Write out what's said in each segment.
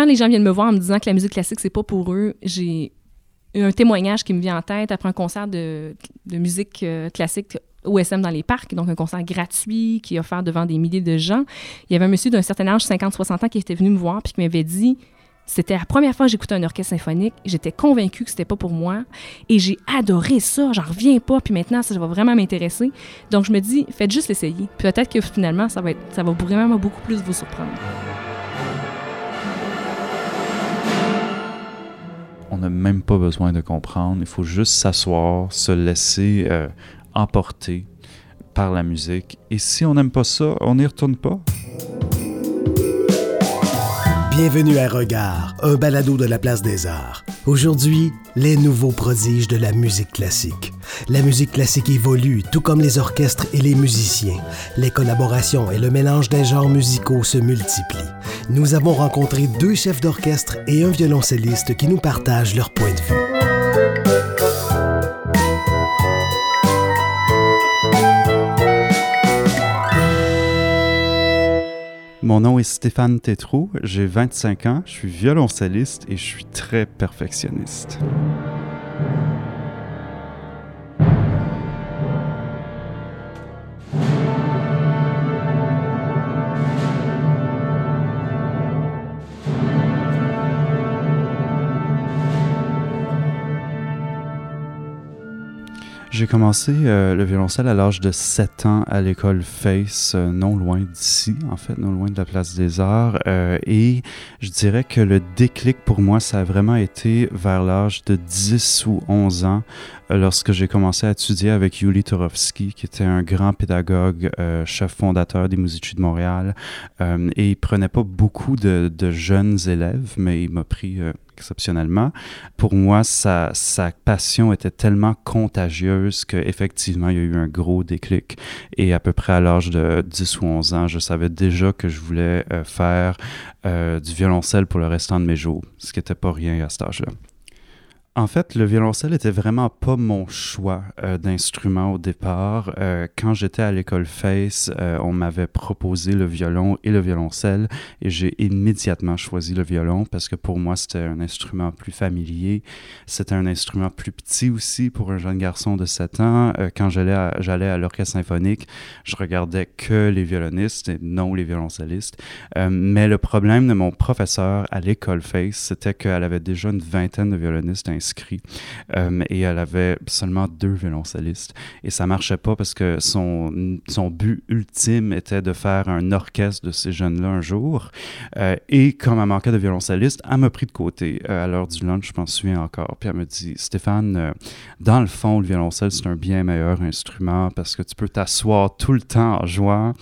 quand les gens viennent me voir en me disant que la musique classique, c'est pas pour eux, j'ai un témoignage qui me vient en tête après un concert de, musique euh, classique OSM dans les parcs, donc un concert gratuit qui est offert devant des milliers de gens. Il y avait un monsieur d'un certain âge, 50-60 ans, qui était venu me voir puis qui m'avait dit c'était la première fois que j'écoutais un orchestre symphonique. J'étais convaincue que c'était pas pour moi. Et j'ai adoré ça. J'en reviens pas. Puis maintenant, ça va vraiment m'intéresser. Donc, je me dis, faites juste l'essayer. Peut-être que finalement, ça va, ça va vraiment beaucoup plus vous surprendre. On n'a même pas besoin de comprendre. Il faut juste s'asseoir, se laisser euh, emporter par la musique. Et si on n'aime pas ça, on n'y retourne pas. Bienvenue à Regard, un balado de la Place des Arts. Aujourd'hui, les nouveaux prodiges de la musique classique. La musique classique évolue, tout comme les orchestres et les musiciens. Les collaborations et le mélange des genres musicaux se multiplient. Nous avons rencontré deux chefs d'orchestre et un violoncelliste qui nous partagent leur point de vue. Mon nom est Stéphane Tétrault, j'ai 25 ans, je suis violoncelliste et je suis très perfectionniste. J'ai commencé euh, le violoncelle à l'âge de 7 ans à l'école Face, euh, non loin d'ici, en fait, non loin de la place des Arts. Euh, et je dirais que le déclic pour moi, ça a vraiment été vers l'âge de 10 ou 11 ans, lorsque j'ai commencé à étudier avec Yuli Torovski, qui était un grand pédagogue, chef fondateur des Musici de Montréal. et il prenait pas beaucoup de jeunes élèves, mais il m'a pris exceptionnellement. Pour moi, sa, passion était tellement contagieuse qu'effectivement, il y a eu un gros déclic. Et à peu près à l'âge de 10 ou 11 ans, je savais déjà que je voulais euh, faire euh, du violoncelle pour le restant de mes jours, ce qui n'était pas rien à cet âge-là. En fait, le violoncelle était vraiment pas mon choix euh, d'instrument au départ. Euh, quand j'étais à l'école Face, euh, on m'avait proposé le violon et le violoncelle et j'ai immédiatement choisi le violon parce que pour moi, c'était un instrument plus familier. C'était un instrument plus petit aussi pour un jeune garçon de 7 ans. quand j'allais à, l'orchestre symphonique, je regardais que les violonistes et non les violoncellistes. mais le problème de mon professeur à l'école Face, c'était qu'elle avait déjà une vingtaine de violonistes inscrit euh, et elle avait seulement deux violoncellistes. Et ça marchait pas parce que son, son but ultime était de faire un orchestre de ces jeunes-là un jour. Euh, et comme elle manquait de violoncelliste, elle m'a pris de côté euh, à l'heure du lunch, je m'en souviens encore. Puis elle me dit Stéphane, dans le fond, le violoncelle, c'est un bien meilleur instrument parce que tu peux t'asseoir tout le temps en jouant,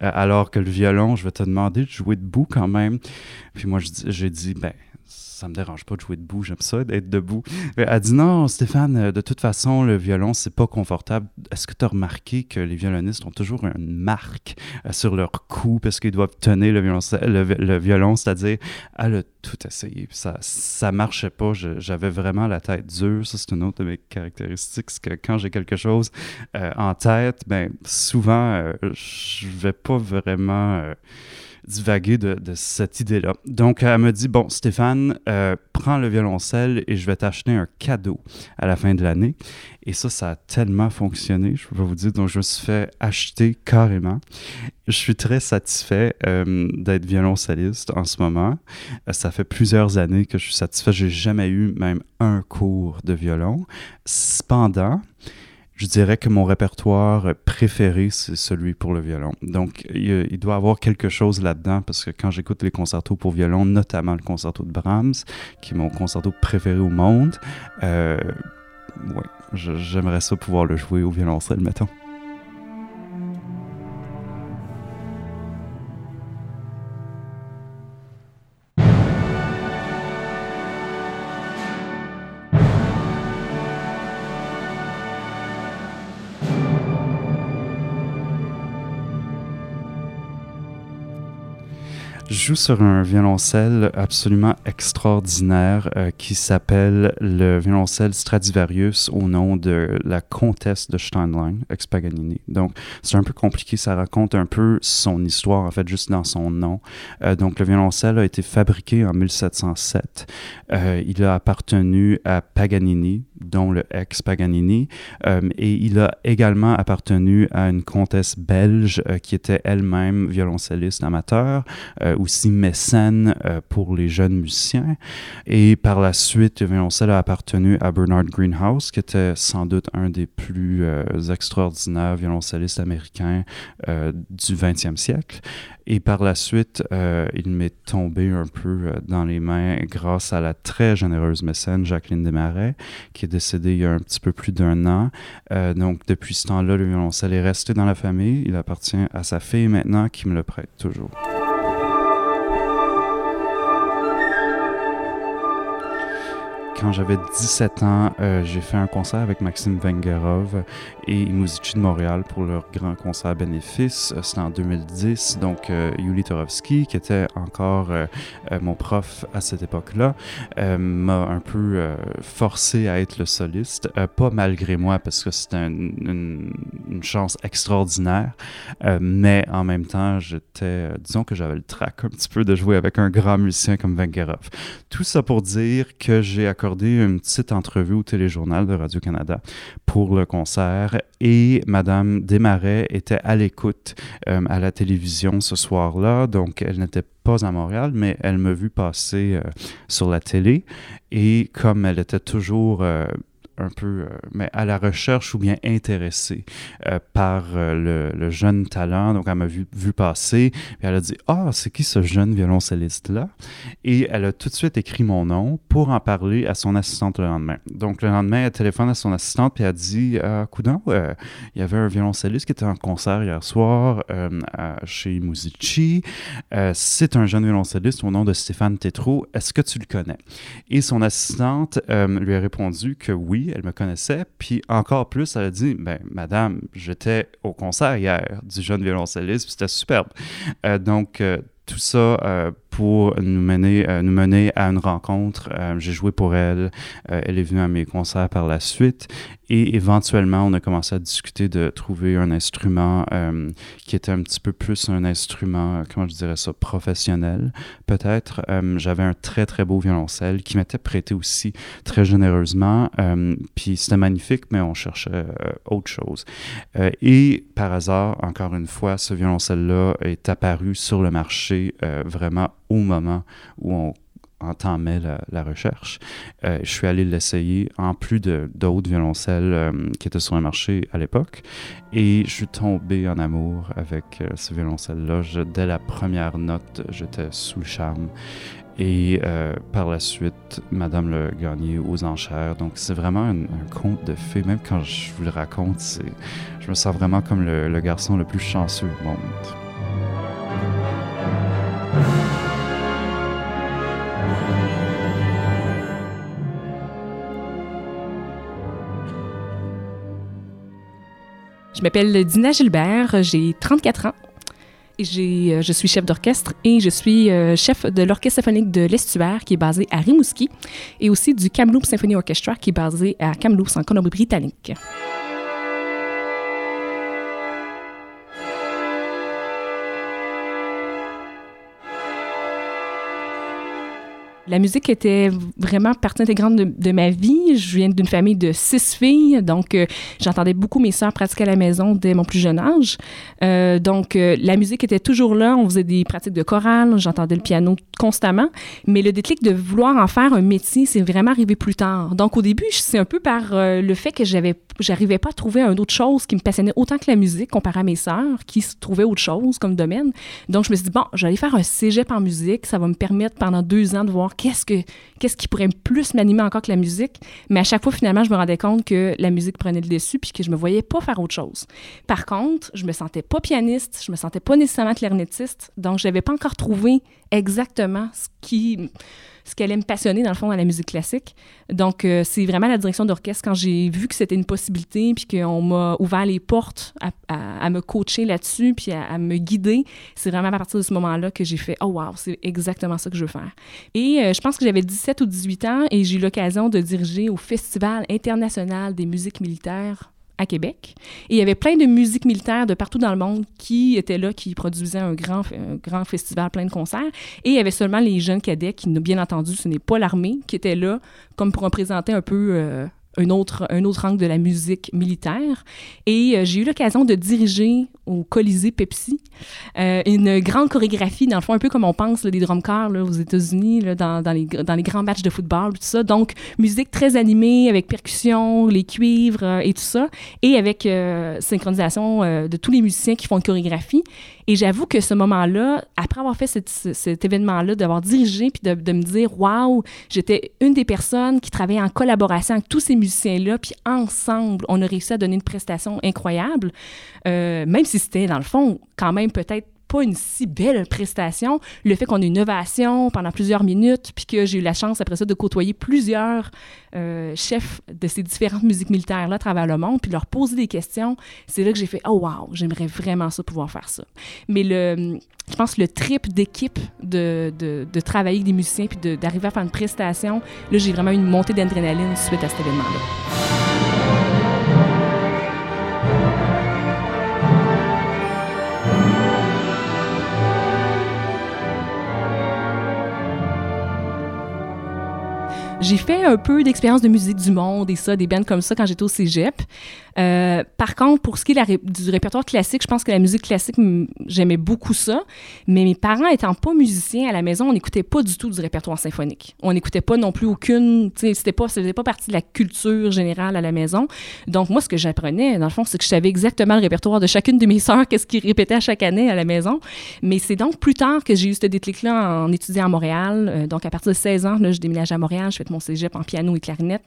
alors que le violon, je vais te demander de jouer debout quand même. Puis moi, j'ai dit, ben, ça me dérange pas de jouer debout, j'aime ça d'être debout. Elle a dit non, Stéphane, euh, de toute façon, le violon, c'est pas confortable. Est-ce que tu as remarqué que les violonistes ont toujours une marque euh, sur leur cou parce qu'ils doivent tenir le violon, c'est-à-dire, elle a tout essayé. Ça, ça marchait pas. J'avais vraiment la tête dure. Ça, c'est une autre de mes caractéristiques. C'est que quand j'ai quelque chose euh, en tête, ben souvent, je vais pas vraiment divaguer de, cette idée-là. Donc, elle me dit, bon, Stéphane, euh, prends le violoncelle et je vais t'acheter un cadeau à la fin de l'année. Et ça, ça a tellement fonctionné, je peux vous dire. Donc, je me suis fait acheter carrément. Je suis très satisfait euh, d'être violoncelliste en ce moment. Euh, ça fait plusieurs années que je suis satisfait. J'ai jamais eu même un cours de violon. Cependant, je dirais que mon répertoire préféré, c'est celui pour le violon. Donc, il, doit avoir quelque chose là-dedans parce que quand j'écoute les concertos pour violon, notamment le concerto de Brahms, qui est mon concerto préféré au monde, euh, j'aimerais ça pouvoir le jouer au violoncelle, mettons. Joue sur un violoncelle absolument extraordinaire euh, qui s'appelle le violoncelle Stradivarius au nom de la comtesse de Steinlein, ex-Paganini. Donc, c'est un peu compliqué, ça raconte un peu son histoire, en fait, juste dans son nom. Euh, donc, le violoncelle a été fabriqué en 1707. Euh, il a appartenu à Paganini, dont le ex-Paganini, et il a également appartenu à une comtesse belge qui était elle-même violoncelliste amateur, aussi mécène pour les jeunes musiciens. Et par la suite, le violoncelle a appartenu à Bernard Greenhouse, qui était sans doute un des plus euh, extraordinaires violoncellistes américains euh, du 20e siècle. Et par la suite, euh, il m'est tombé un peu dans les mains grâce à la très généreuse mécène Jacqueline Desmarais, qui est décédée il y a un petit peu plus d'un an. donc, depuis ce temps-là, le violoncelle est resté dans la famille. Il appartient à sa fille maintenant, qui me le prête toujours. Quand j'avais 17 ans, euh, j'ai fait un concert avec Maxime Vengerov et Muzici de Montréal pour leur grand concert bénéfice. Euh, c'était en 2010. Donc, euh, Yuli Torovski, qui était encore mon prof à cette époque-là, m'a un peu forcé à être le soliste. pas malgré moi, parce que c'était une, une, chance extraordinaire. mais en même temps, j'étais, disons que j'avais le trac un petit peu de jouer avec un grand musicien comme Vengerov. Tout ça pour dire que j'ai accordé une petite entrevue au téléjournal de Radio-Canada pour le concert et Madame Desmarais était à l'écoute euh, à la télévision ce soir-là, donc elle n'était pas à Montréal, mais elle m'a vu passer euh, sur la télé. Et comme elle était toujours euh, un peu, euh, mais à la recherche ou bien intéressée euh, par euh, le, jeune talent. Donc, elle m'a vu, passer, et elle a dit Ah, c'est qui ce jeune violoncelliste-là Et elle a tout de suite écrit mon nom pour en parler à son assistante le lendemain. Donc, le lendemain, elle téléphone à son assistante, puis elle dit Ah, coudon, il y avait un violoncelliste qui était en concert hier soir chez Musici. c'est un jeune violoncelliste au nom de Stéphane Tétrault. Est-ce que tu le connais Et son assistante lui a répondu que oui, elle me connaissait. Puis encore plus, elle a dit ben, Madame, j'étais au concert hier du jeune violoncelliste, c'était superbe. Euh, donc, euh, tout ça euh, pour nous mener, nous mener à une rencontre. j'ai joué pour elle. elle est venue à mes concerts par la suite. Et éventuellement, on a commencé à discuter de trouver un instrument euh, qui était un petit peu plus un instrument, comment je dirais ça, professionnel, peut-être. Euh, j'avais un très, très beau violoncelle qui m'était prêté aussi très généreusement. Euh, puis c'était magnifique, mais on cherchait autre chose. et par hasard, encore une fois, ce violoncelle-là est apparu sur le marché vraiment au moment où on entamait la, la recherche. Euh, je suis allé l'essayer en plus d'autres violoncelles euh, qui étaient sur le marché à l'époque. Et je suis tombé en amour avec euh, ce violoncelle-là. Dès la première note, j'étais sous le charme. Et par la suite, Madame le gagné aux enchères. Donc c'est vraiment un, conte de fées. Même quand je vous le raconte, je me sens vraiment comme le, le garçon le plus chanceux du monde. Je m'appelle Dina Gilbert, j'ai 34 ans. Et euh, je suis chef d'orchestre et je suis euh, chef de l'Orchestre symphonique de l'Estuaire qui est basé à Rimouski et aussi du Kamloops Symphony Orchestra qui est basé à Kamloops en Colombie-Britannique. La musique était vraiment partie intégrante de, ma vie. Je viens d'une famille de six filles, donc euh, j'entendais beaucoup mes sœurs pratiquer à la maison dès mon plus jeune âge. Euh, donc euh, la musique était toujours là. On faisait des pratiques de chorale, j'entendais le piano constamment. Mais le déclic de vouloir en faire un métier, c'est vraiment arrivé plus tard. Donc au début, c'est un peu par le fait que j'avais, j'arrivais pas à trouver un autre chose qui me passionnait autant que la musique comparé à mes sœurs qui trouvaient autre chose comme domaine. Donc je me suis dit bon, j'allais faire un cégep en musique. Ça va me permettre pendant deux ans de voir qu'est-ce que qu'est-ce qui pourrait plus m'animer encore que la musique? Mais à chaque fois, finalement, je me rendais compte que la musique prenait le dessus puis que je me voyais pas faire autre chose. Par contre, je me sentais pas pianiste, je me sentais pas nécessairement clarinettiste, donc je n'avais pas encore trouvé exactement ce qui ce qui allait me passionner, dans le fond, à la musique classique. Donc, euh, c'est vraiment la direction d'orchestre, quand j'ai vu que c'était une possibilité, puis qu'on m'a ouvert les portes à, me coacher là-dessus, puis à, me guider, c'est vraiment à partir de ce moment-là que j'ai fait « Oh wow, c'est exactement ça que je veux faire ». Et euh, je pense que j'avais 17 ou 18 ans et j'ai eu l'occasion de diriger au Festival international des musiques militaires à Québec. Et il y avait plein de musiques militaires de partout dans le monde qui étaient là, qui produisaient un grand, grand festival, plein de concerts. Et il y avait seulement les jeunes cadets qui, bien entendu, ce n'est pas l'armée, qui étaient là comme pour représenter un peu euh, un autre, un autre angle de la musique militaire. Et euh, j'ai eu l'occasion de diriger au Colisée Pepsi euh, une grande chorégraphie, dans le fond, un peu comme on pense des drum corps aux États-Unis, dans, dans, les, dans les grands matchs de football, tout ça. Donc, musique très animée, avec percussion, les cuivres euh, et tout ça, et avec synchronisation de tous les musiciens qui font une chorégraphie. Et j'avoue que ce moment-là, après avoir fait cet événement-là, d'avoir dirigé, puis de, me dire, waouh, j'étais une des personnes qui travaillait en collaboration avec tous ces musiciens-là, puis ensemble, on a réussi à donner une prestation incroyable, euh, même si c'était, dans le fond, quand même peut-être pas une si belle prestation. Le fait qu'on ait une ovation pendant plusieurs minutes, puis que j'ai eu la chance après ça de côtoyer plusieurs euh, chefs de ces différentes musiques militaires-là à travers le monde, puis leur poser des questions, c'est là que j'ai fait Oh wow, j'aimerais vraiment ça pouvoir faire ça. Mais je pense le trip d'équipe de, de, de, travailler avec des musiciens puis d'arriver à faire une prestation, là j'ai vraiment eu une montée d'adrénaline suite à cet événement-là. J'ai fait un peu d'expérience de musique du monde et ça, des bands comme ça quand j'étais au cégep. Euh, par contre, pour ce qui est du répertoire classique, je pense que la musique classique, j'aimais beaucoup ça. Mais mes parents étant pas musiciens à la maison, on n'écoutait pas du tout du répertoire symphonique. On n'écoutait pas non plus aucune, c'était pas, ça faisait pas partie de la culture générale à la maison. Donc moi, ce que j'apprenais, dans le fond, c'est que je savais exactement le répertoire de chacune de mes sœurs, qu'est-ce qu'ils répétaient à chaque année à la maison. Mais c'est donc plus tard que j'ai eu ce déclic-là en étudiant à Montréal. Euh, donc à partir de 16 ans, je déménage à Montréal, je fais mon cégep en piano et clarinette.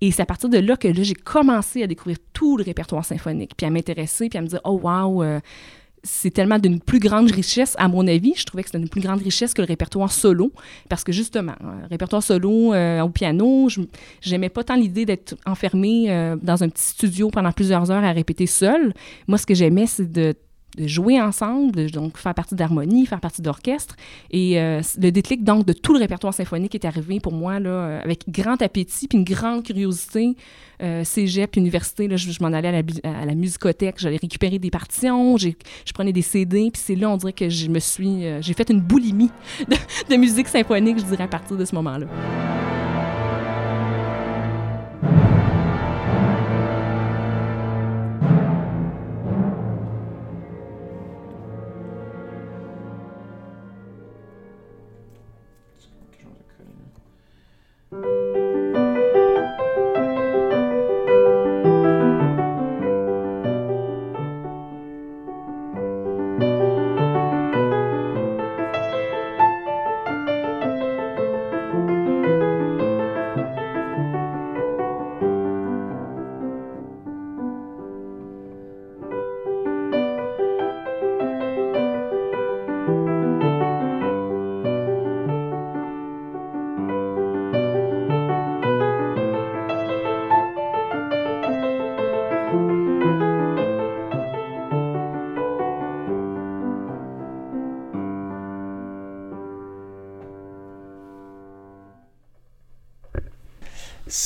Et c'est à partir de là que j'ai commencé à découvrir tout le répertoire symphonique, puis à m'intéresser, puis à me dire, oh wow, euh, c'est tellement d'une plus grande richesse, à mon avis. Je trouvais que c'était une plus grande richesse que le répertoire solo, parce que justement, euh, répertoire solo euh, au piano, j'aimais pas tant l'idée d'être enfermé dans un petit studio pendant plusieurs heures à répéter seul. Moi, ce que j'aimais, c'est de de jouer ensemble, donc faire partie d'harmonie, faire partie d'orchestre. Et euh, le déclic donc de tout le répertoire symphonique est arrivé pour moi là, euh, avec grand appétit puis une grande curiosité. Euh, cégep, université, là, je, m'en allais à la, à la musicothèque, j'allais récupérer des partitions, je prenais des CD, puis c'est là, on dirait que je me suis, j'ai fait une boulimie de musique symphonique, je dirais, à partir de ce moment-là.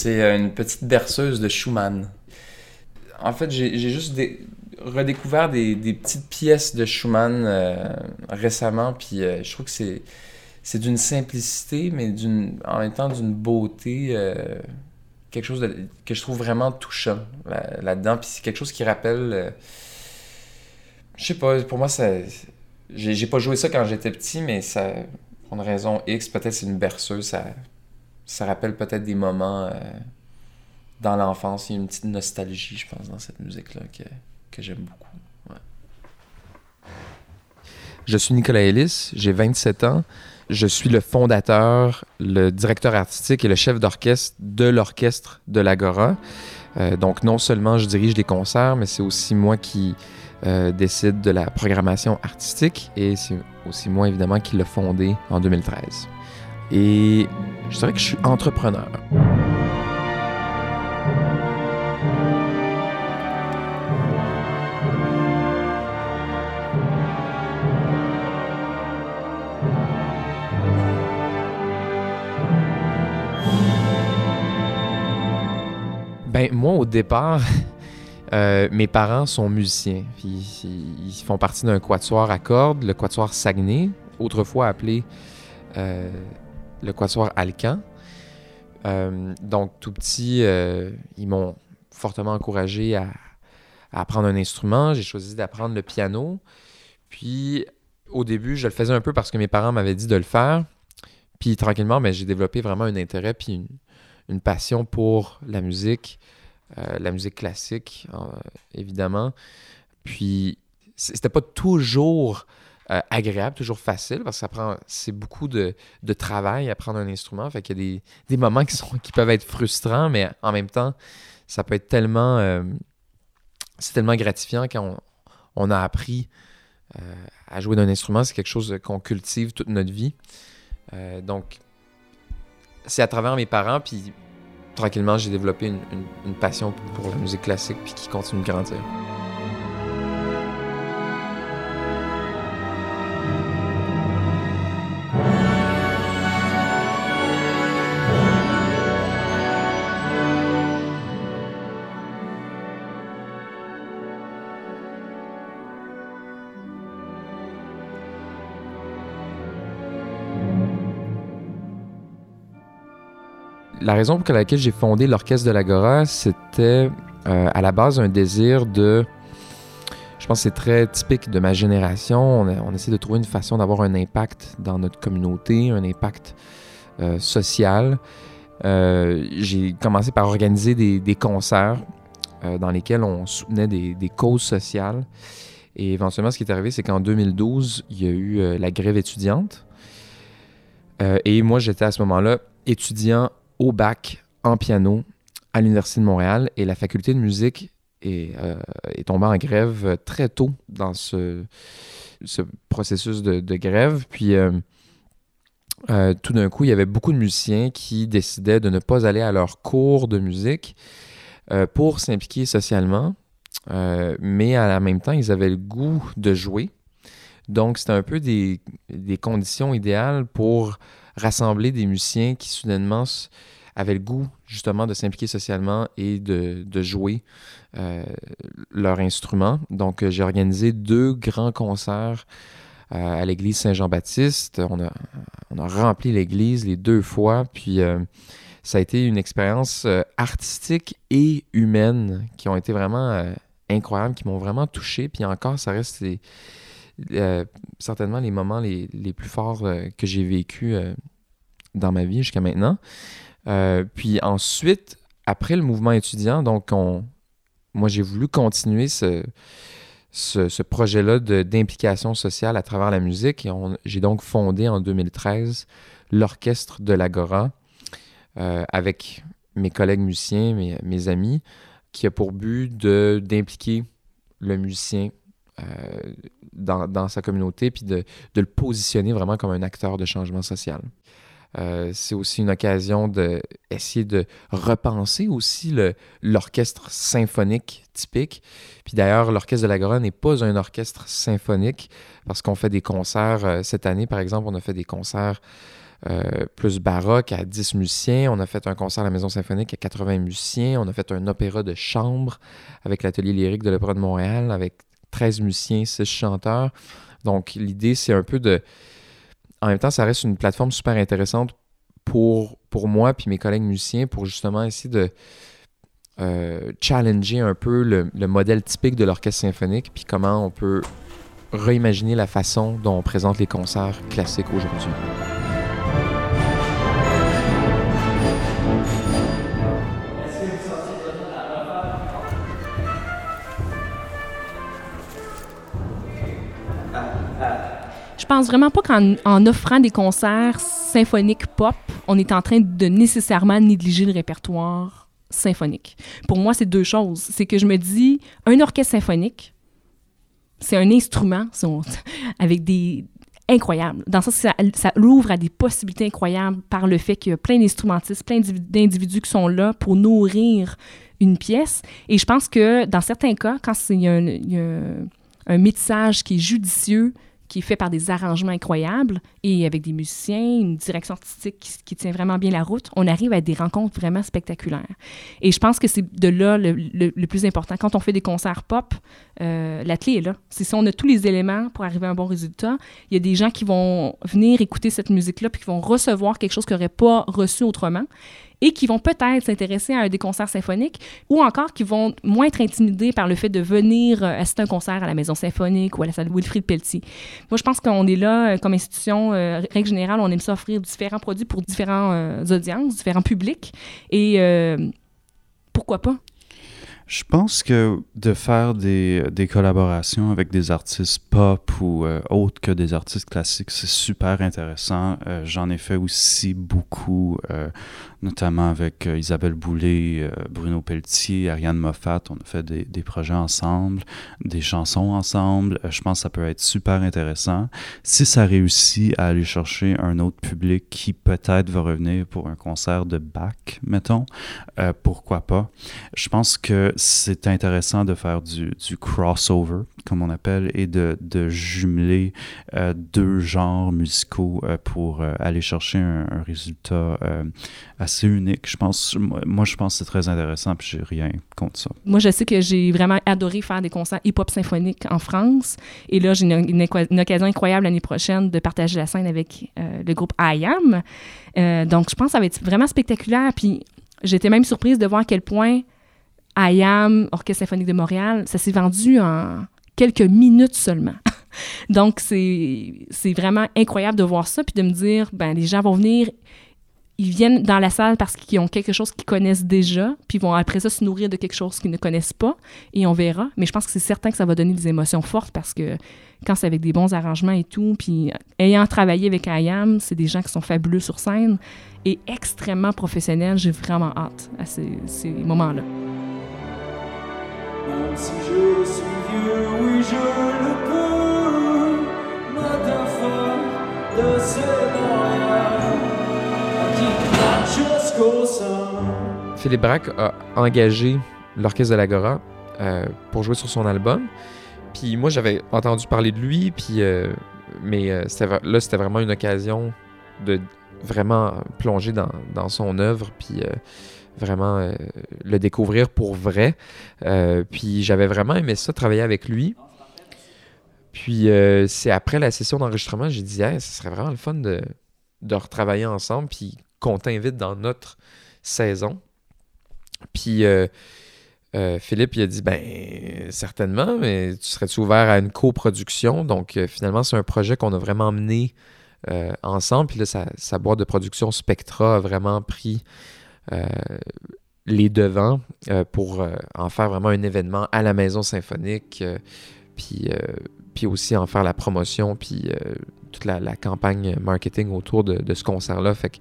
C'est euh, une petite berceuse de Schumann. En fait, j'ai juste redécouvert des, petites pièces de Schumann euh, récemment, puis euh, je trouve que c'est c'est d'une simplicité, mais d'une en même temps d'une beauté, quelque chose que je trouve vraiment touchant là-dedans. puis c'est quelque chose qui rappelle, je sais pas, pour moi, ça, j'ai pas joué ça quand j'étais petit, mais pour une raison X, peut-être c'est une berceuse, ça, ça rappelle peut-être des moments euh, dans l'enfance. Il y a une petite nostalgie, je pense, dans cette musique-là que, que j'aime beaucoup. Je suis Nicolas Ellis, j'ai 27 ans. Je suis le fondateur, le directeur artistique et le chef d'orchestre de l'orchestre de l'Agora. Euh, donc, non seulement je dirige des concerts, mais c'est aussi moi qui euh, décide de la programmation artistique et c'est aussi moi, évidemment, qui l'ai fondé en 2013. Et je dirais que je suis entrepreneur. Ben, moi, au départ, euh, mes parents sont musiciens. Ils, font partie d'un quatuor à cordes, le quatuor Saguenay, autrefois appelé euh, le quatuor Alcan. Euh, donc, tout petit, euh, ils m'ont fortement encouragé à, apprendre un instrument. J'ai choisi d'apprendre le piano. Puis, au début, je le faisais un peu parce que mes parents m'avaient dit de le faire. Puis, tranquillement, mais j'ai développé vraiment un intérêt puis une, passion pour la musique, euh, la musique classique, évidemment. Puis, c'était pas toujours euh, agréable, toujours facile, parce que ça prend, c'est beaucoup de, de, travail apprendre un instrument. Fait qu'il y a des, des, moments qui, sont, qui peuvent être frustrants, mais en même temps, ça peut être tellement, euh, c'est tellement gratifiant quand on, on a appris euh, à jouer d'un instrument. C'est quelque chose qu'on cultive toute notre vie. Donc, c'est à travers mes parents, puis tranquillement, j'ai développé une, une, passion pour la musique classique, puis qui continue de grandir. Raison pour laquelle j'ai fondé l'orchestre de l'Agora, c'était euh, à la base un désir de. Je pense que c'est très typique de ma génération. On, essaie de trouver une façon d'avoir un impact dans notre communauté, un impact euh, social. Euh, j'ai commencé par organiser des, concerts dans lesquels on soutenait des, causes sociales. Et éventuellement, ce qui est arrivé, c'est qu'en 2012, il y a eu la grève étudiante. Et moi, j'étais à ce moment-là étudiant au bac en piano à l'Université de Montréal et la faculté de musique est, euh, tombée en grève très tôt dans ce, ce processus de, grève. Puis euh, euh, tout d'un coup, il y avait beaucoup de musiciens qui décidaient de ne pas aller à leur cours de musique pour s'impliquer socialement, mais à la même temps, ils avaient le goût de jouer. Donc, c'était un peu des conditions idéales pour rassembler des musiciens qui soudainement avaient le goût justement de s'impliquer socialement et de, jouer euh, leur instrument. Donc euh, j'ai organisé deux grands concerts euh, à l'église Saint-Jean-Baptiste. On a, rempli l'église les deux fois, puis ça a été une expérience artistique et humaine qui ont été vraiment incroyables, qui m'ont vraiment touché. Puis encore, ça reste euh, certainement les moments les, les plus forts euh, que j'ai vécu euh, dans ma vie jusqu'à maintenant. puis ensuite, après le mouvement étudiant, donc on, moi j'ai voulu continuer ce, ce, projet-là d'implication sociale à travers la musique et j'ai donc fondé en 2013 l'orchestre de l'Agora avec mes collègues musiciens, mes, mes amis, qui a pour but d'impliquer le musicien dans, dans, sa communauté, puis de, le positionner vraiment comme un acteur de changement social. Euh, c'est aussi une occasion d'essayer de, de repenser aussi l'orchestre symphonique typique. Puis d'ailleurs, l'orchestre de l'Agora n'est pas un orchestre symphonique parce qu'on fait des concerts. Euh, cette année, par exemple, on a fait des concerts euh, plus baroque à 10 musiciens. On a fait un concert à la Maison Symphonique à 80 musiciens. On a fait un opéra de chambre avec l'Atelier lyrique de l'Opéra de Montréal avec 13 musiciens, 6 chanteurs. Donc, l'idée, c'est un peu de. En même temps, ça reste une plateforme super intéressante pour, pour moi puis mes collègues musiciens pour justement essayer de euh, challenger un peu le, le modèle typique de l'orchestre symphonique puis comment on peut réimaginer la façon dont on présente les concerts classiques aujourd'hui. Pense vraiment pas qu'en en offrant des concerts symphoniques pop, on est en train de nécessairement négliger le répertoire symphonique. Pour moi, c'est deux choses. C'est que je me dis, un orchestre symphonique, c'est un instrument avec des incroyable. Dans ça, ça, ça l'ouvre à des possibilités incroyables par le fait qu'il y a plein d'instrumentistes, plein d'individus qui sont là pour nourrir une pièce. Et je pense que dans certains cas, quand il un, il un métissage qui est judicieux, qui est fait par des arrangements incroyables et avec des musiciens, une direction artistique qui, tient vraiment bien la route, on arrive à des rencontres vraiment spectaculaires. Et je pense que c'est de là le, plus important. Quand on fait des concerts pop, euh, la clé est là. C'est si on a tous les éléments pour arriver à un bon résultat, il y a des gens qui vont venir écouter cette musique-là puis qui vont recevoir quelque chose qu'ils n'auraient pas reçu autrement et qui vont peut-être s'intéresser à un des concerts symphoniques ou encore qui vont moins être intimidés par le fait de venir euh, assister à un concert à la Maison symphonique ou à la salle Wilfrid Pelletier. Moi, je pense qu'on est là, euh, comme institution, euh, règle générale, on aime ça offrir différents produits pour différents audiences, différents publics. Et pourquoi pas? Je pense que de faire des, collaborations avec des artistes pop ou euh, autres que des artistes classiques, c'est super intéressant. Euh, j'en ai fait aussi beaucoup, euh, notamment avec Isabelle Boulay, Bruno Pelletier, Ariane Moffat. On a fait des, projets ensemble, des chansons ensemble. je pense que ça peut être super intéressant. Si ça réussit à aller chercher un autre public qui peut-être va revenir pour un concert de Bach, mettons, pourquoi pas? Je pense que c'est intéressant de faire du, crossover, comme on appelle, et de, jumeler euh, deux genres musicaux euh, pour euh, aller chercher un, résultat assez unique. Je pense, moi, je pense que c'est très intéressant, puis j'ai rien contre ça. Moi, je sais que j'ai vraiment adoré faire des concerts hip-hop symphoniques en France, et là, j'ai une, occasion incroyable l'année prochaine de partager la scène avec le groupe IAM. donc, je pense que ça va être vraiment spectaculaire, puis j'étais même surprise de voir à quel point IAM, Orchestre symphonique de Montréal, ça s'est vendu en quelques minutes seulement. Donc, c'est vraiment incroyable de voir ça, puis de me dire, ben les gens vont venir, ils viennent dans la salle parce qu'ils ont quelque chose qu'ils connaissent déjà, puis ils vont après ça se nourrir de quelque chose qu'ils ne connaissent pas, et on verra. Mais je pense que c'est certain que ça va donner des émotions fortes parce que quand c'est avec des bons arrangements et tout, puis ayant travaillé avec IAM, c'est des gens qui sont fabuleux sur scène et extrêmement professionnels. J'ai vraiment hâte à ces, moments-là. Si je suis vieux, oui je le peux. Philippe Braque a engagé l'Orchestre de l'Agora euh, pour jouer sur son album. Puis moi, j'avais entendu parler de lui, puis euh, mais euh, là, c'était vraiment une occasion de vraiment plonger dans, son œuvre, puis vraiment le découvrir pour vrai. Puis j'avais vraiment aimé ça, travailler avec lui. Puis c'est après la session d'enregistrement, j'ai dit, ce serait vraiment le fun de, de retravailler ensemble, qu'on t'invite dans notre saison. Puis Philippe, il a dit, ben certainement, mais tu serais-tu ouvert à une coproduction? Donc finalement, c'est un projet qu'on a vraiment mené ensemble. Puis là, sa, boîte de production Spectra a vraiment pris euh, les devants euh, pour euh, en faire vraiment un événement à la Maison symphonique, puis, puis aussi en faire la promotion, puis toute la, campagne marketing autour de, ce concert-là. Fait que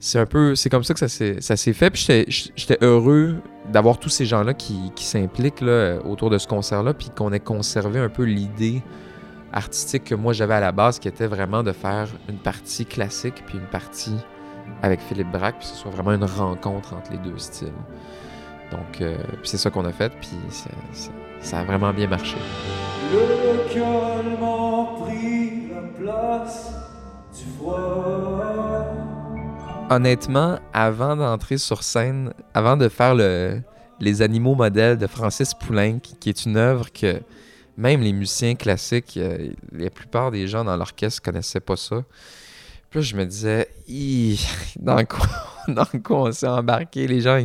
c'est un peu, c'est comme ça que ça s'est fait. Puis j'étais heureux d'avoir tous ces gens-là qui, qui s'impliquent autour de ce concert-là, puis qu'on ait conservé un peu l'idée artistique que moi j'avais à la base, qui était vraiment de faire une partie classique, puis une partie avec Philippe Braque, puis ce soit vraiment une rencontre entre les deux styles. Donc, euh, c'est ça qu'on a fait, puis ça a vraiment bien marché. Le pris la place du froid. Honnêtement, avant d'entrer sur scène, avant de faire le, les animaux modèles de Francis Poulenc, qui est une œuvre que même les musiciens classiques, euh, la plupart des gens dans l'orchestre connaissaient pas ça. Puis je me disais, dans quoi, dans quoi on s'est embarqué? Les gens,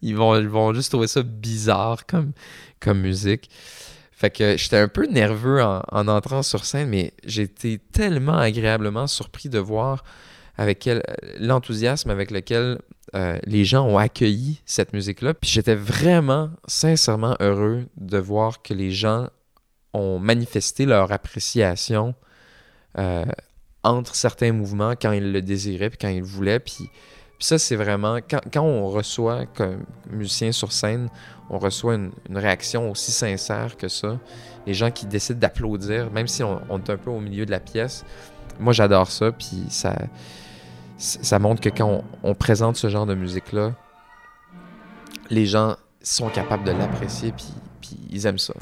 ils, vont, ils vont juste trouver ça bizarre comme, comme musique. Fait que j'étais un peu nerveux en, entrant sur scène, mais j'étais tellement agréablement surpris de voir avec l'enthousiasme avec lequel euh, les gens ont accueilli cette musique-là. Puis j'étais vraiment, sincèrement heureux de voir que les gens ont manifesté leur appréciation euh, entre certains mouvements quand il le désirait puis quand il le voulait. Puis Puis ça, c'est vraiment, quand, quand, on reçoit comme musicien sur scène, on reçoit une, une, réaction aussi sincère que ça. Les gens qui décident d'applaudir, même si on, on, est un peu au milieu de la pièce. Moi, j'adore ça, puis ça, ça montre que quand on, présente ce genre de musique-là, les gens sont capables de l'apprécier, puis, puis ils aiment ça.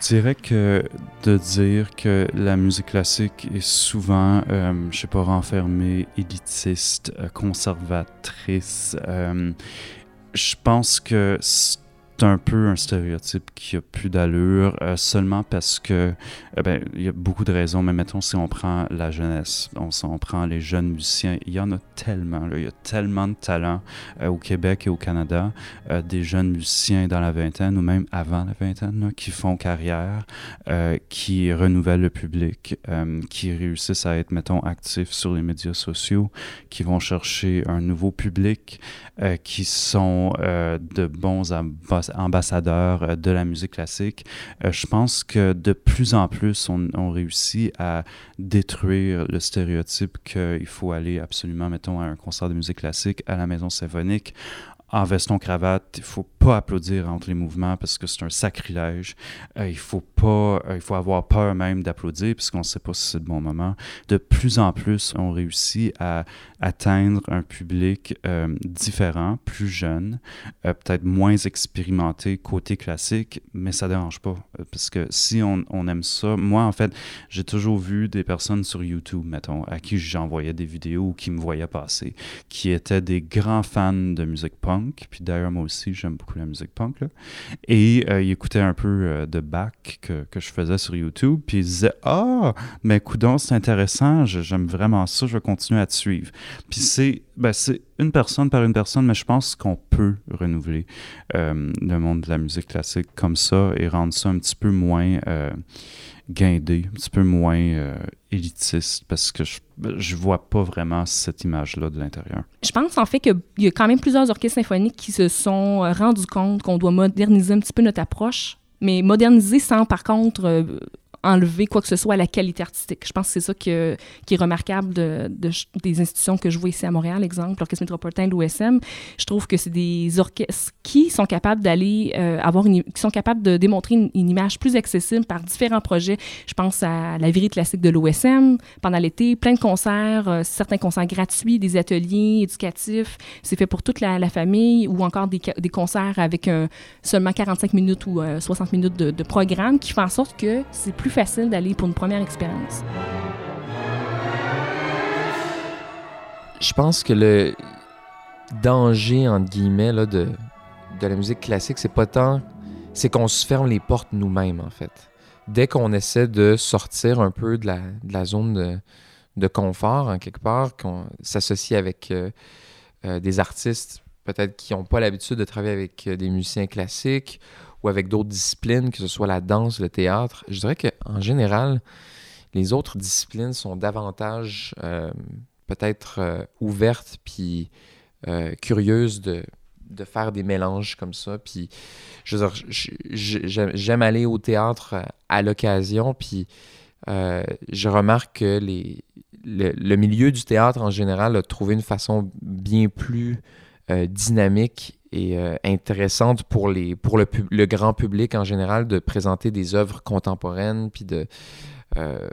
Dirais que de dire que la musique classique est souvent, euh, je sais pas, renfermée, élitiste, euh, conservatrice, euh, je pense que un peu un stéréotype qui a plus d'allure, euh, seulement parce que, euh, ben, il y a beaucoup de raisons, mais mettons si on prend la jeunesse, on, prend les jeunes musiciens, il y en a tellement, il y a tellement de talent euh, au Québec et au Canada, euh, des jeunes musiciens dans la vingtaine ou même avant la vingtaine, qui font carrière, qui renouvellent le public, qui réussissent à être, mettons, actifs sur les médias sociaux, qui vont chercher un nouveau public, qui sont de bons ambassadeurs ambassadeurs euh, de la musique classique. Euh, je pense que de plus en plus, on, on réussit à détruire le stéréotype qu'il faut aller absolument, mettons, à un concert de musique classique, à la maison symphonique, en veston cravate, il faut pas applaudir entre les mouvements parce que c'est un sacrilège. Euh, il faut pas, euh, il faut avoir peur même d'applaudir puisqu'on ne sait pas si c'est le bon moment. De plus en plus, on réussit à atteindre un public euh, différent, plus jeune, euh, peut-être moins expérimenté côté classique, mais ça dérange pas parce que si on, aime ça, moi en fait, j'ai toujours vu des personnes sur YouTube, mettons, à qui j'envoyais des vidéos ou qui me voyaient passer, qui étaient des grands fans de musique punk puis d'ailleurs, moi aussi, j'aime beaucoup la musique punk. Là. Et euh, il écoutait un peu euh, de back que, que, je faisais sur YouTube, puis il disait Ah, mais coudon, c'est intéressant, j'aime vraiment ça, je vais continuer à te suivre. Puis c'est ben, une personne par une personne, mais je pense qu'on peut renouveler euh, le monde de la musique classique comme ça et rendre ça un petit peu moins guindé, un petit peu moins euh, élitiste, parce que je, je vois pas vraiment cette image-là de l'intérieur. Je pense en fait qu'il y a quand même plusieurs orchestres symphoniques qui se sont rendus compte qu'on doit moderniser un petit peu notre approche, mais moderniser sans par contre euh, enlever quoi que ce soit à la qualité artistique. Je pense que c'est ça qui, est remarquable de, de, des institutions que je vois ici à Montréal, exemple, l'Orchestre métropolitain de l'OSM. Je trouve que c'est des orchestres qui sont capables d'aller euh, avoir qui sont capables de démontrer une, image plus accessible par différents projets. Je pense à la virée classique de l'OSM pendant l'été, plein de concerts, euh, certains concerts gratuits, des ateliers éducatifs. C'est fait pour toute la, famille ou encore des, concerts avec seulement 45 minutes ou euh, 60 minutes de, de programme qui font en sorte que c'est plus facile d'aller pour une première expérience. Je pense que le danger, entre guillemets, là, de, de la musique classique, c'est pas tant. C'est qu'on se ferme les portes nous-mêmes, en fait. Dès qu'on essaie de sortir un peu de la, de la zone de, de confort, en quelque part, qu'on s'associe avec euh, euh, des artistes peut-être qui n'ont pas l'habitude de travailler avec euh, des musiciens classiques ou avec d'autres disciplines, que ce soit la danse, le théâtre, je dirais qu'en général, les autres disciplines sont davantage euh, peut-être euh, ouvertes puis euh, curieuses de, de faire des mélanges comme ça. Puis, je veux dire, j'aime aller au théâtre à l'occasion, puis je remarque que les, le, le, milieu du théâtre en général a trouvé une façon bien plus dynamique et euh, intéressante pour, les, pour le, le, grand public en général de présenter des œuvres contemporaines, puis de euh,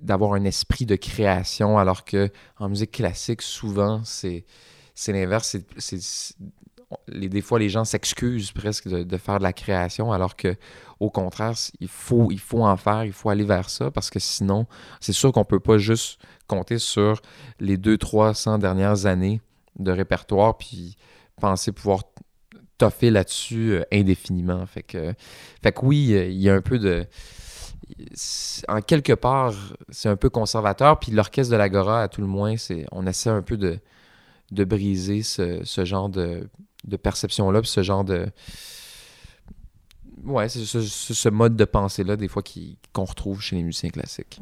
d'avoir un esprit de création, alors que en musique classique, souvent, c'est l'inverse. Les, des fois, les gens s'excusent presque de, de, faire de la création, alors que au contraire, il faut, il faut en faire, il faut aller vers ça, parce que sinon, c'est sûr qu'on peut pas juste compter sur les 200-300 dernières années de répertoire, puis penser pouvoir toffer là-dessus euh, indéfiniment. Fait que, fait que oui, il y a un peu de. En quelque part, c'est un peu conservateur. Puis l'orchestre de l'Agora, à tout le moins, c'est on essaie un peu de, briser ce, genre de, perception-là, puis ce genre de. Ouais, c'est ce, ce, mode de pensée-là, des fois, qu'on retrouve chez les musiciens classiques.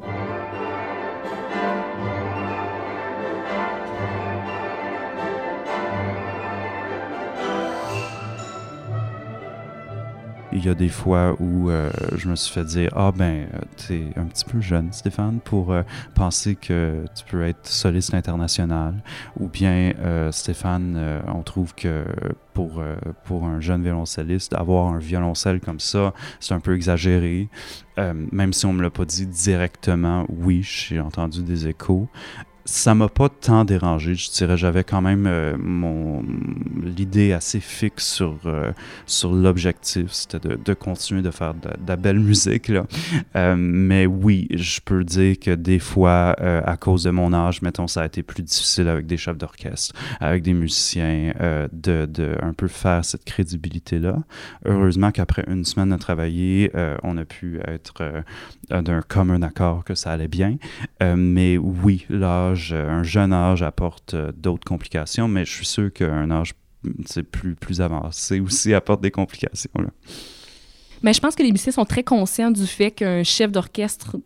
Il y a des fois où euh, je me suis fait dire Ah, ben, tu es un petit peu jeune, Stéphane, pour euh, penser que tu peux être soliste international. Ou bien, euh, Stéphane, euh, on trouve que pour, euh, pour un jeune violoncelliste, avoir un violoncelle comme ça, c'est un peu exagéré. Euh, même si on me l'a pas dit directement, oui, j'ai entendu des échos ça m'a pas tant dérangé, je dirais. J'avais quand même euh, mon l'idée assez fixe sur, euh, sur l'objectif. C'était de, de, continuer de faire de, la belle musique. Là. Euh, mais oui, je peux dire que des fois, euh, à cause de mon âge, mettons, ça a été plus difficile avec des chefs d'orchestre, avec des musiciens, euh, de, de un peu faire cette crédibilité-là. Heureusement qu'après une semaine de travailler, euh, on a pu être d'un commun accord que ça allait bien. mais oui, l'âge un jeune âge apporte euh, d'autres complications, mais je suis sûr qu'un âge plus, plus avancé aussi apporte des complications. Mais je pense que les musiciens sont très conscients du fait qu'un chef d'orchestre,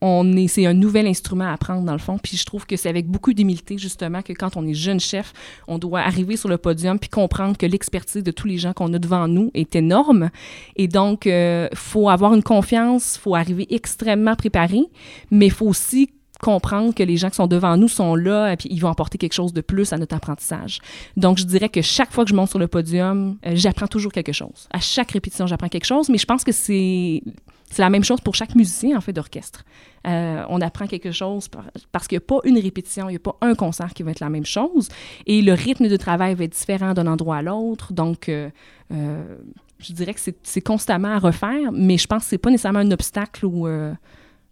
on est, c'est un nouvel instrument à apprendre dans le fond. Puis je trouve que c'est avec beaucoup d'humilité justement que quand on est jeune chef, on doit arriver sur le podium puis comprendre que l'expertise de tous les gens qu'on a devant nous est énorme. Et donc, euh, faut avoir une confiance, faut arriver extrêmement préparé, mais faut aussi comprendre que les gens qui sont devant nous sont là et puis ils vont apporter quelque chose de plus à notre apprentissage. Donc, je dirais que chaque fois que je monte sur le podium, euh, j'apprends toujours quelque chose. À chaque répétition, j'apprends quelque chose, mais je pense que c'est c'est la même chose pour chaque musicien, en fait, d'orchestre. Euh, on apprend quelque chose par, parce qu'il n'y a pas une répétition, il n'y a pas un concert qui va être la même chose. Et le rythme de travail va être différent d'un endroit à l'autre. Donc, euh, euh, je dirais que c'est constamment à refaire, mais je pense que ce n'est pas nécessairement un obstacle ou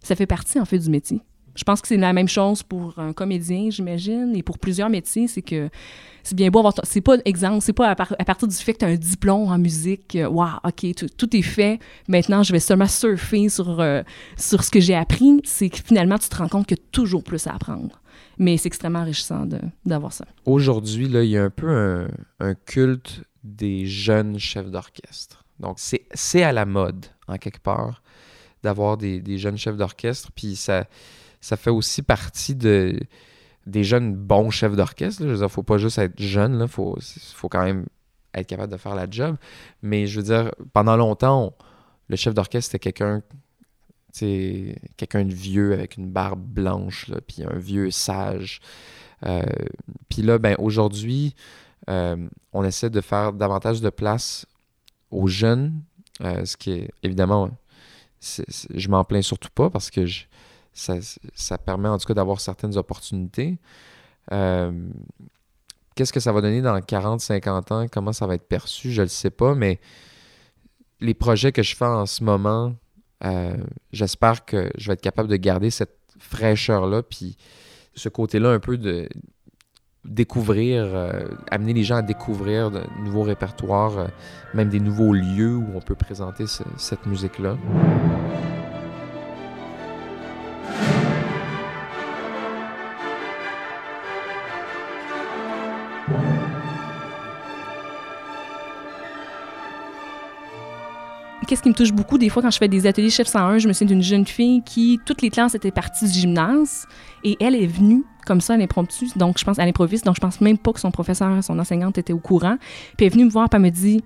ça fait partie, en fait, du métier. Je pense que c'est la même chose pour un comédien, j'imagine, et pour plusieurs métiers, c'est que c'est bien beau avoir... C'est pas, exemple, c'est pas à, par, à, partir du fait que tu as un diplôme en musique, waouh, wow, OK, tout, est fait, maintenant je vais seulement surfer sur, euh, sur ce que j'ai appris, c'est que finalement tu te rends compte qu'il y a toujours plus à apprendre. Mais c'est extrêmement enrichissant d'avoir ça. Aujourd'hui, là, il y a un peu un, un culte des jeunes chefs d'orchestre. Donc, c'est à la mode, en quelque part, d'avoir des, des jeunes chefs d'orchestre, puis ça ça fait aussi partie de, des jeunes bons chefs d'orchestre. Je veux dire, faut pas juste être jeune, il faut, faut quand même être capable de faire la job. Mais je veux dire, pendant longtemps, on, le chef d'orchestre, c'était quelqu'un quelqu'un de vieux avec une barbe blanche, puis un vieux sage. Euh, puis là, ben, aujourd'hui, euh, on essaie de faire davantage de place aux jeunes, euh, ce qui est évidemment, je m'en plains surtout pas parce que je, ça, ça, permet en tout cas d'avoir certaines opportunités. Euh, Qu'est-ce que ça va donner dans 40, 50 ans? Comment ça va être perçu? Je ne le sais pas, mais les projets que je fais en ce moment, euh, j'espère que je vais être capable de garder cette fraîcheur-là, puis ce côté-là un peu de découvrir, euh, amener les gens à découvrir de nouveaux répertoires, même des nouveaux lieux où on peut présenter ce, cette musique-là. Qu'est-ce qui me touche beaucoup des fois quand je fais des ateliers chef 101, je me souviens d'une jeune fille qui, toutes les classes étaient parties du gymnase et elle est venue comme ça à l'impromptu, donc je pense à l'improviste, donc je pense même pas que son professeur, son enseignante était au courant. Puis elle est venue me voir, puis elle me dit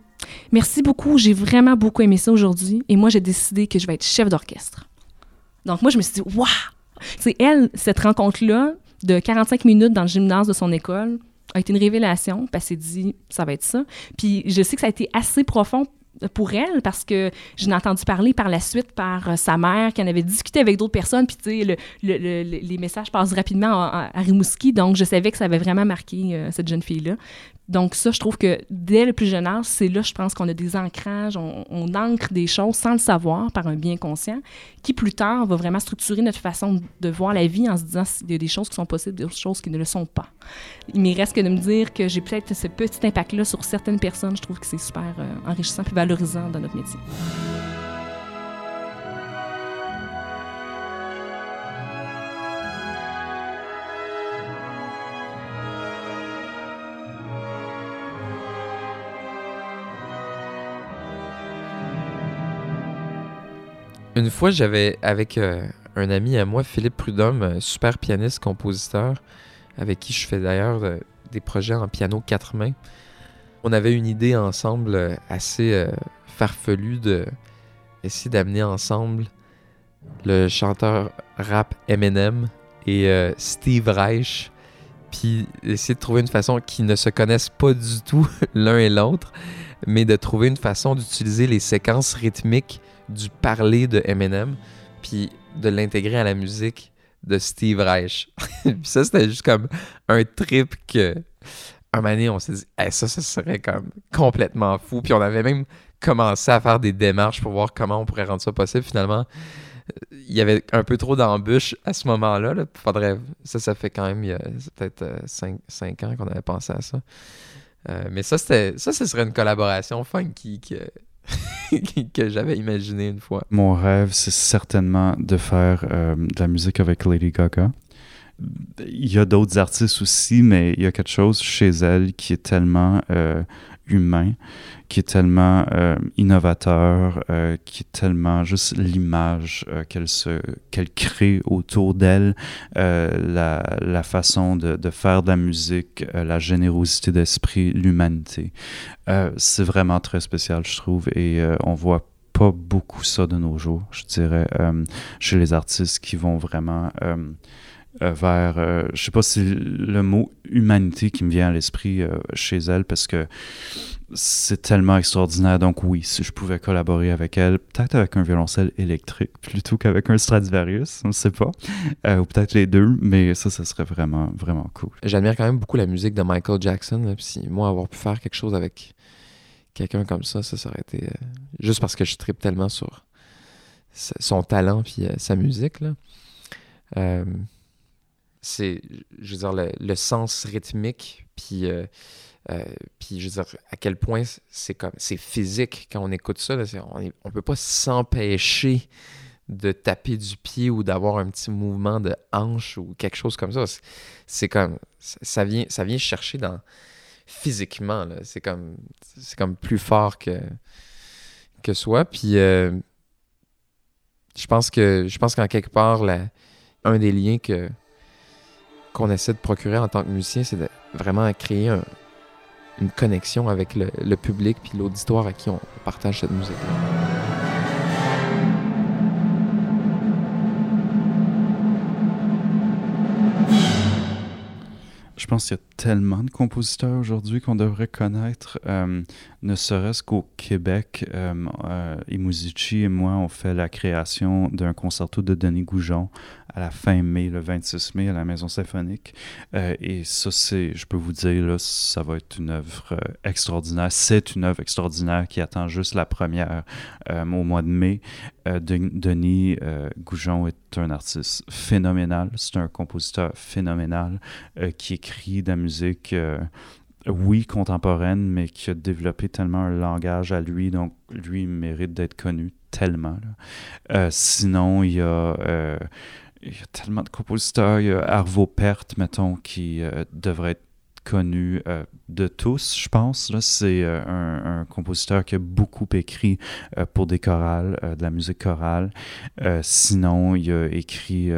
Merci beaucoup, j'ai vraiment beaucoup aimé ça aujourd'hui et moi j'ai décidé que je vais être chef d'orchestre. Donc moi je me suis dit Waouh C'est elle, cette rencontre-là de 45 minutes dans le gymnase de son école a été une révélation, parce qu'elle s'est dit Ça va être ça. Puis je sais que ça a été assez profond pour elle parce que je l'ai entendu parler par la suite par euh, sa mère qui en avait discuté avec d'autres personnes puis tu sais le, le, le, les messages passent rapidement à, Rimouski donc je savais que ça avait vraiment marqué euh, cette jeune fille là donc ça je trouve que dès le plus jeune âge c'est là je pense qu'on a des ancrages on, ancre des choses sans le savoir par un bien conscient qui plus tard va vraiment structurer notre façon de voir la vie en se disant qu'il y a des choses qui sont possibles des choses qui ne le sont pas il me reste que de me dire que j'ai peut-être ce petit impact là sur certaines personnes je trouve que c'est super euh, enrichissant puis valorisant dans notre métier. Une fois, j'avais avec euh, un ami à moi, Philippe Prudhomme, super pianiste, compositeur, avec qui je fais d'ailleurs euh, des projets en piano quatre mains. On avait une idée ensemble assez euh, farfelu de essayer d'amener ensemble le chanteur rap Eminem et euh, Steve Reich, puis essayer de trouver une façon qui ne se connaissent pas du tout l'un et l'autre, mais de trouver une façon d'utiliser les séquences rythmiques du parler de Eminem, puis de l'intégrer à la musique de Steve Reich. puis ça, c'était juste comme un trip que un moment donné, on s'est dit, ça, ça serait comme complètement fou. Puis on avait même commencé à faire des démarches pour voir comment on pourrait rendre ça possible. Finalement, il y avait un peu trop d'embûches à ce moment-là. Faudrait... Ça, ça fait quand même peut-être 5, euh, ans qu'on avait pensé à ça. Euh, mais ça, ça, ce serait une collaboration funky que, que j'avais imaginé une fois. Mon rêve, c'est certainement de faire euh, de la musique avec Lady Gaga il y a d'autres artistes aussi, mais il y a quelque chose chez elle qui est tellement euh, humain, qui est tellement euh, innovateur, euh, qui est tellement juste l'image qu'elle se qu'elle crée autour d'elle, la, la, façon de, de, faire de la musique, la générosité d'esprit, l'humanité. c'est vraiment très spécial, je trouve, et on voit pas beaucoup ça de nos jours, je dirais, chez les artistes qui vont vraiment euh, vers, euh, je sais pas si le mot humanité qui me vient à l'esprit euh, chez elle, parce que c'est tellement extraordinaire. Donc oui, si je pouvais collaborer avec elle, peut-être avec un violoncelle électrique plutôt qu'avec un Stradivarius, on ne sait pas, ou peut-être les deux, mais ça, ça serait vraiment, vraiment cool. J'admire quand même beaucoup la musique de Michael Jackson. si moi, avoir pu faire quelque chose avec quelqu'un comme ça, ça, ça aurait été juste parce que je tripe tellement sur son talent puis sa musique. Là c'est, je veux dire, le, sens rythmique, puis, euh, euh, puis je veux dire, à quel point c'est comme, c'est physique quand on écoute ça. on, ne peut pas s'empêcher de taper du pied ou d'avoir un petit mouvement de hanche ou quelque chose comme ça. C'est, comme, ça vient, ça vient chercher dans physiquement. C'est comme, c'est comme plus fort que que soi. Puis euh, je pense que, je pense qu'en quelque part, la, un des liens que qu'on essaie de procurer en tant que musicien, c'est de vraiment créer une connexion avec le, public puis l'auditoire à qui on partage cette musique. Je pense qu'il y a tellement de compositeurs aujourd'hui qu'on devrait connaître, euh, ne serait-ce qu'au Québec. Euh, euh et moi, on fait la création d'un concerto de Denis Goujon à la fin mai, le 26 mai, à la Maison Symphonique. Euh, et ça, c'est, je peux vous dire, là, ça va être une œuvre extraordinaire. C'est une œuvre extraordinaire qui attend juste la première au mois de mai. Denis Goujon est un artiste phénoménal. C'est un compositeur phénoménal qui écrit de la musique, euh, oui, contemporaine, mais qui a développé tellement un langage à lui, donc lui, il mérite d'être connu tellement. Euh, sinon, il y a... Euh, il y a tellement de compositeurs. Il y a Arvo Pärt, mettons, qui devrait être connu de tous, je pense. C'est un, compositeur qui a beaucoup écrit pour des chorales, de la musique chorale. sinon, il a écrit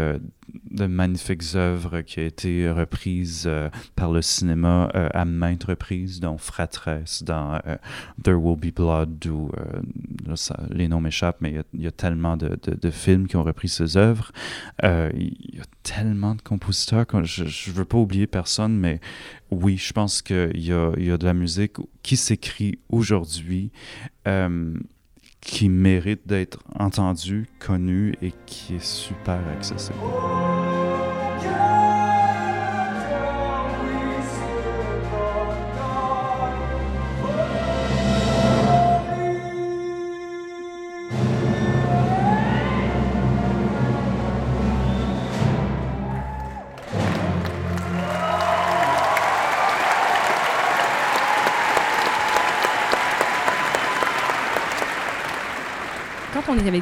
de magnifiques œuvres qui ont été reprises euh, par le cinéma euh, à maintes reprises, dont Fratress, dans euh, There Will Be Blood, ou les noms m'échappent, mais il y, a tellement de, de, films qui ont repris ces œuvres. il y a tellement de compositeurs, je ne veux pas oublier personne, mais oui, je pense qu'il y a, y a de la musique qui s'écrit aujourd'hui qui mérite d'être entendu, connu et qui est super accessible.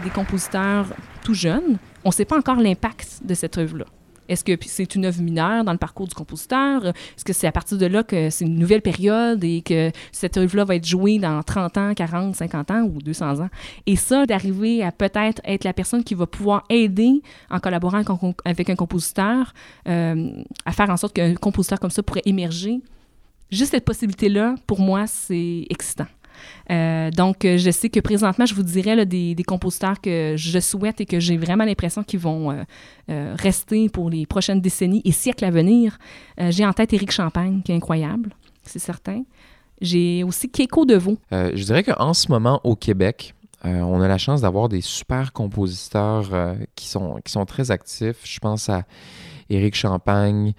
Des compositeurs tout jeunes, on ne sait pas encore l'impact de cette œuvre-là. Est-ce que c'est une œuvre mineure dans le parcours du compositeur? Est-ce que c'est à partir de là que c'est une nouvelle période et que cette œuvre-là va être jouée dans 30 ans, 40, 50 ans ou 200 ans? Et ça, d'arriver à peut-être être la personne qui va pouvoir aider en collaborant avec un compositeur euh, à faire en sorte qu'un compositeur comme ça pourrait émerger, juste cette possibilité-là, pour moi, c'est excitant. Euh, donc, euh, je sais que présentement, je vous dirais des, compositeurs que je souhaite et que j'ai vraiment l'impression qu'ils vont euh, rester pour les prochaines décennies et siècles à venir. j'ai en tête Éric Champagne, qui est incroyable, c'est certain. J'ai aussi Keiko Deveau. je dirais qu'en ce moment, au Québec, on a la chance d'avoir des super compositeurs qui, sont, qui sont très actifs. Je pense à Éric Champagne,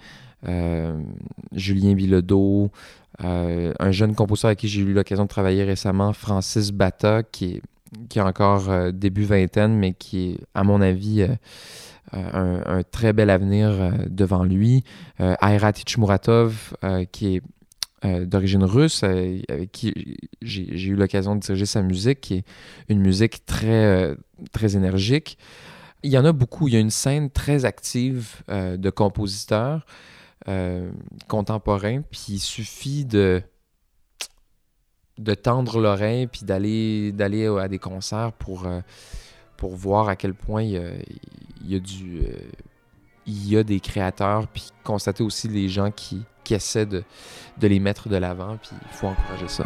Julien Bilodeau, euh, un jeune compositeur avec qui j'ai eu l'occasion de travailler récemment, Francis Bata, qui est, qui a encore euh, début vingtaine, mais qui est, à mon avis, euh, un, très bel avenir devant lui. Aira Tichmuratov, qui est d'origine russe, avec qui j'ai eu l'occasion de diriger sa musique, qui est une musique très, très énergique. Il y en a beaucoup. Il y a une scène très active de compositeurs. Euh, contemporain, puis il suffit de de tendre l'oreille puis d'aller à des concerts pour euh, pour voir à quel point euh, il y a des créateurs puis constater aussi les gens qui, qui essaient de, de les mettre de l'avant puis il faut encourager ça.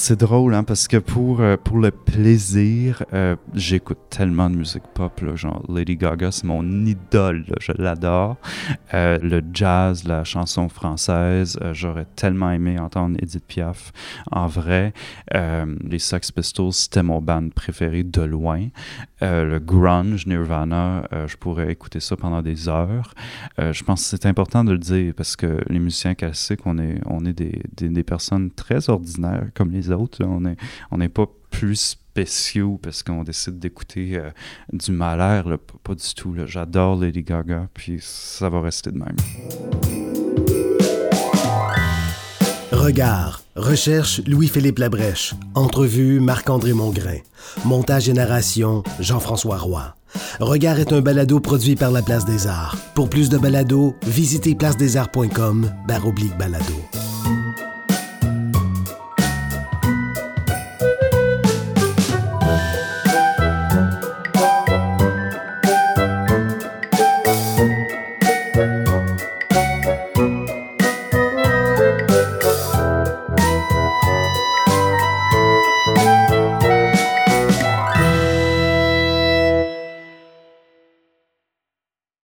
C'est drôle, hein, parce que pour, euh, pour le plaisir, euh, j'écoute tellement de musique pop, là, genre Lady Gaga, c'est mon idole, je l'adore. Euh, le jazz, la chanson française, j'aurais tellement aimé entendre Edith Piaf en vrai. les Sex Pistols, c'était mon band préféré de loin. le grunge, Nirvana, je pourrais écouter ça pendant des heures. je pense que c'est important de le dire, parce que les musiciens classiques, on est, on est des, des, des personnes très ordinaires, comme les On n'est pas plus spéciaux parce qu'on décide d'écouter euh, du malheur. Pas, du tout. J'adore Lady Gaga, puis ça va rester de même. Regard. Recherche Louis-Philippe Labrèche. Entrevue Marc-André Mongrain. Montage et narration Jean-François Roy. Regard est un balado produit par la Place des Arts. Pour plus de balados, visitez placedesarts.com barre balado.